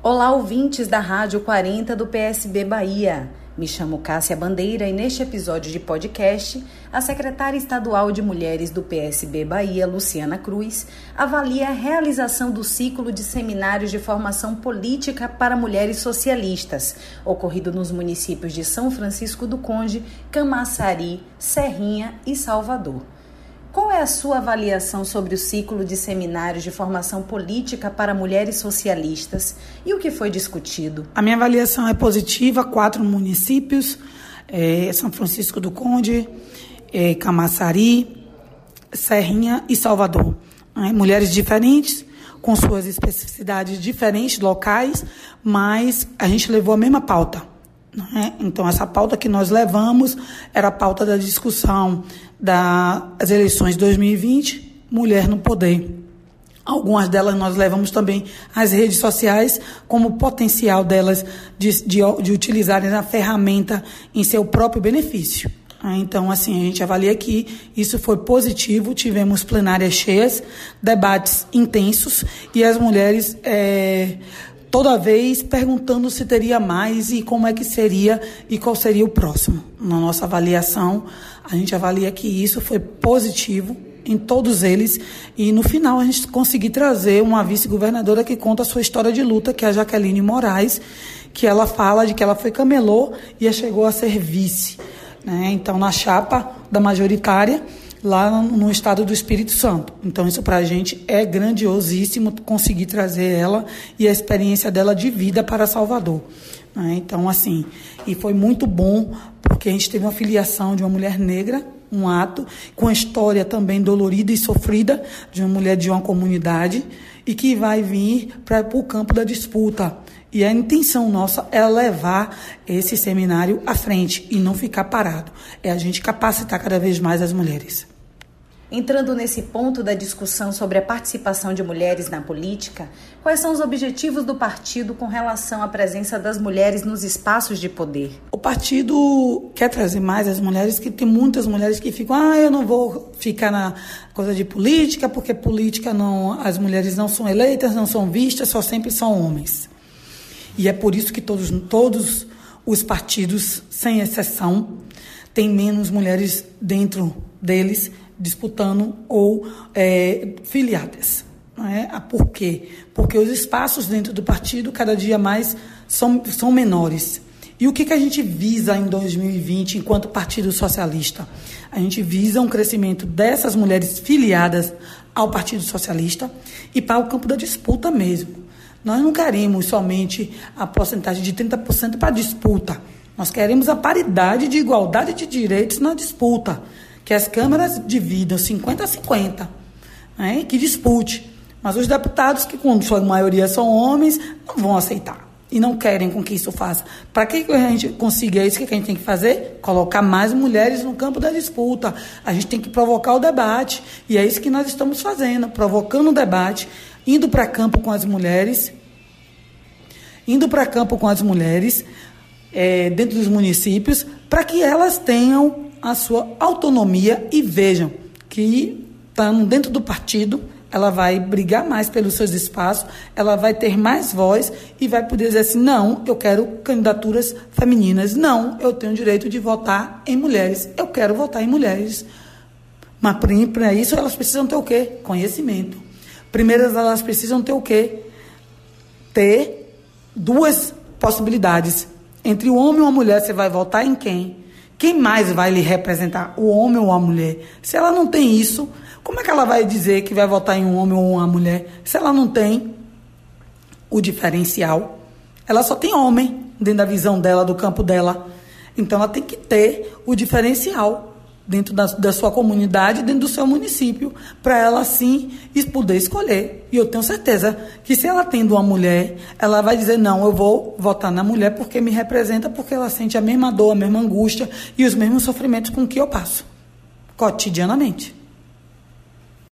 Olá, ouvintes da Rádio 40 do PSB Bahia. Me chamo Cássia Bandeira e neste episódio de podcast, a secretária estadual de Mulheres do PSB Bahia, Luciana Cruz, avalia a realização do ciclo de seminários de formação política para mulheres socialistas, ocorrido nos municípios de São Francisco do Conde, Camaçari, Serrinha e Salvador. Qual é a sua avaliação sobre o ciclo de seminários de formação política para mulheres socialistas e o que foi discutido? A minha avaliação é positiva. Quatro municípios: é, São Francisco do Conde, é, Camaçari, Serrinha e Salvador. É, mulheres diferentes, com suas especificidades diferentes, locais, mas a gente levou a mesma pauta. Né? Então, essa pauta que nós levamos era a pauta da discussão das eleições de 2020, Mulher no Poder. Algumas delas nós levamos também às redes sociais como potencial delas de, de, de utilizarem a ferramenta em seu próprio benefício. Né? Então, assim, a gente avalia que isso foi positivo, tivemos plenárias cheias, debates intensos e as mulheres é, toda vez perguntando se teria mais e como é que seria e qual seria o próximo. Na nossa avaliação, a gente avalia que isso foi positivo em todos eles e no final a gente conseguiu trazer uma vice-governadora que conta a sua história de luta, que é a Jaqueline Moraes, que ela fala de que ela foi camelô e chegou a ser vice. Né? Então, na chapa da majoritária, lá no estado do Espírito Santo. Então, isso para a gente é grandiosíssimo conseguir trazer ela e a experiência dela de vida para Salvador. Né? Então, assim, e foi muito bom porque a gente teve uma filiação de uma mulher negra, um ato, com a história também dolorida e sofrida de uma mulher de uma comunidade e que vai vir para o campo da disputa. E a intenção nossa é levar esse seminário à frente e não ficar parado. É a gente capacitar cada vez mais as mulheres. Entrando nesse ponto da discussão sobre a participação de mulheres na política, quais são os objetivos do partido com relação à presença das mulheres nos espaços de poder? O partido quer trazer mais as mulheres, que tem muitas mulheres que ficam, ah, eu não vou ficar na coisa de política, porque política não, as mulheres não são eleitas, não são vistas, só sempre são homens. E é por isso que todos, todos os partidos, sem exceção, têm menos mulheres dentro deles disputando ou é, filiadas. É? Ah, por quê? Porque os espaços dentro do partido cada dia mais são, são menores. E o que, que a gente visa em 2020 enquanto Partido Socialista? A gente visa um crescimento dessas mulheres filiadas ao Partido Socialista e para o campo da disputa mesmo. Nós não queremos somente a porcentagem de 30% para disputa. Nós queremos a paridade de igualdade de direitos na disputa que as câmaras dividam 50 a 50, né, que dispute. Mas os deputados, que com sua maioria são homens, não vão aceitar e não querem com que isso faça. Para que a gente consiga isso, o que a gente tem que fazer? Colocar mais mulheres no campo da disputa. A gente tem que provocar o debate. E é isso que nós estamos fazendo, provocando o debate, indo para campo com as mulheres, indo para campo com as mulheres, é, dentro dos municípios, para que elas tenham a sua autonomia e vejam que estando dentro do partido, ela vai brigar mais pelos seus espaços, ela vai ter mais voz e vai poder dizer assim: não, eu quero candidaturas femininas, não, eu tenho direito de votar em mulheres, eu quero votar em mulheres. Mas para isso elas precisam ter o quê? Conhecimento. Primeiro elas precisam ter o quê? Ter duas possibilidades. Entre o homem e a mulher, você vai votar em quem? Quem mais vai lhe representar, o homem ou a mulher? Se ela não tem isso, como é que ela vai dizer que vai votar em um homem ou uma mulher? Se ela não tem o diferencial, ela só tem homem dentro da visão dela, do campo dela. Então ela tem que ter o diferencial dentro da, da sua comunidade, dentro do seu município, para ela sim poder escolher. E eu tenho certeza que se ela tendo uma mulher, ela vai dizer: não, eu vou votar na mulher porque me representa, porque ela sente a mesma dor, a mesma angústia e os mesmos sofrimentos com que eu passo, cotidianamente.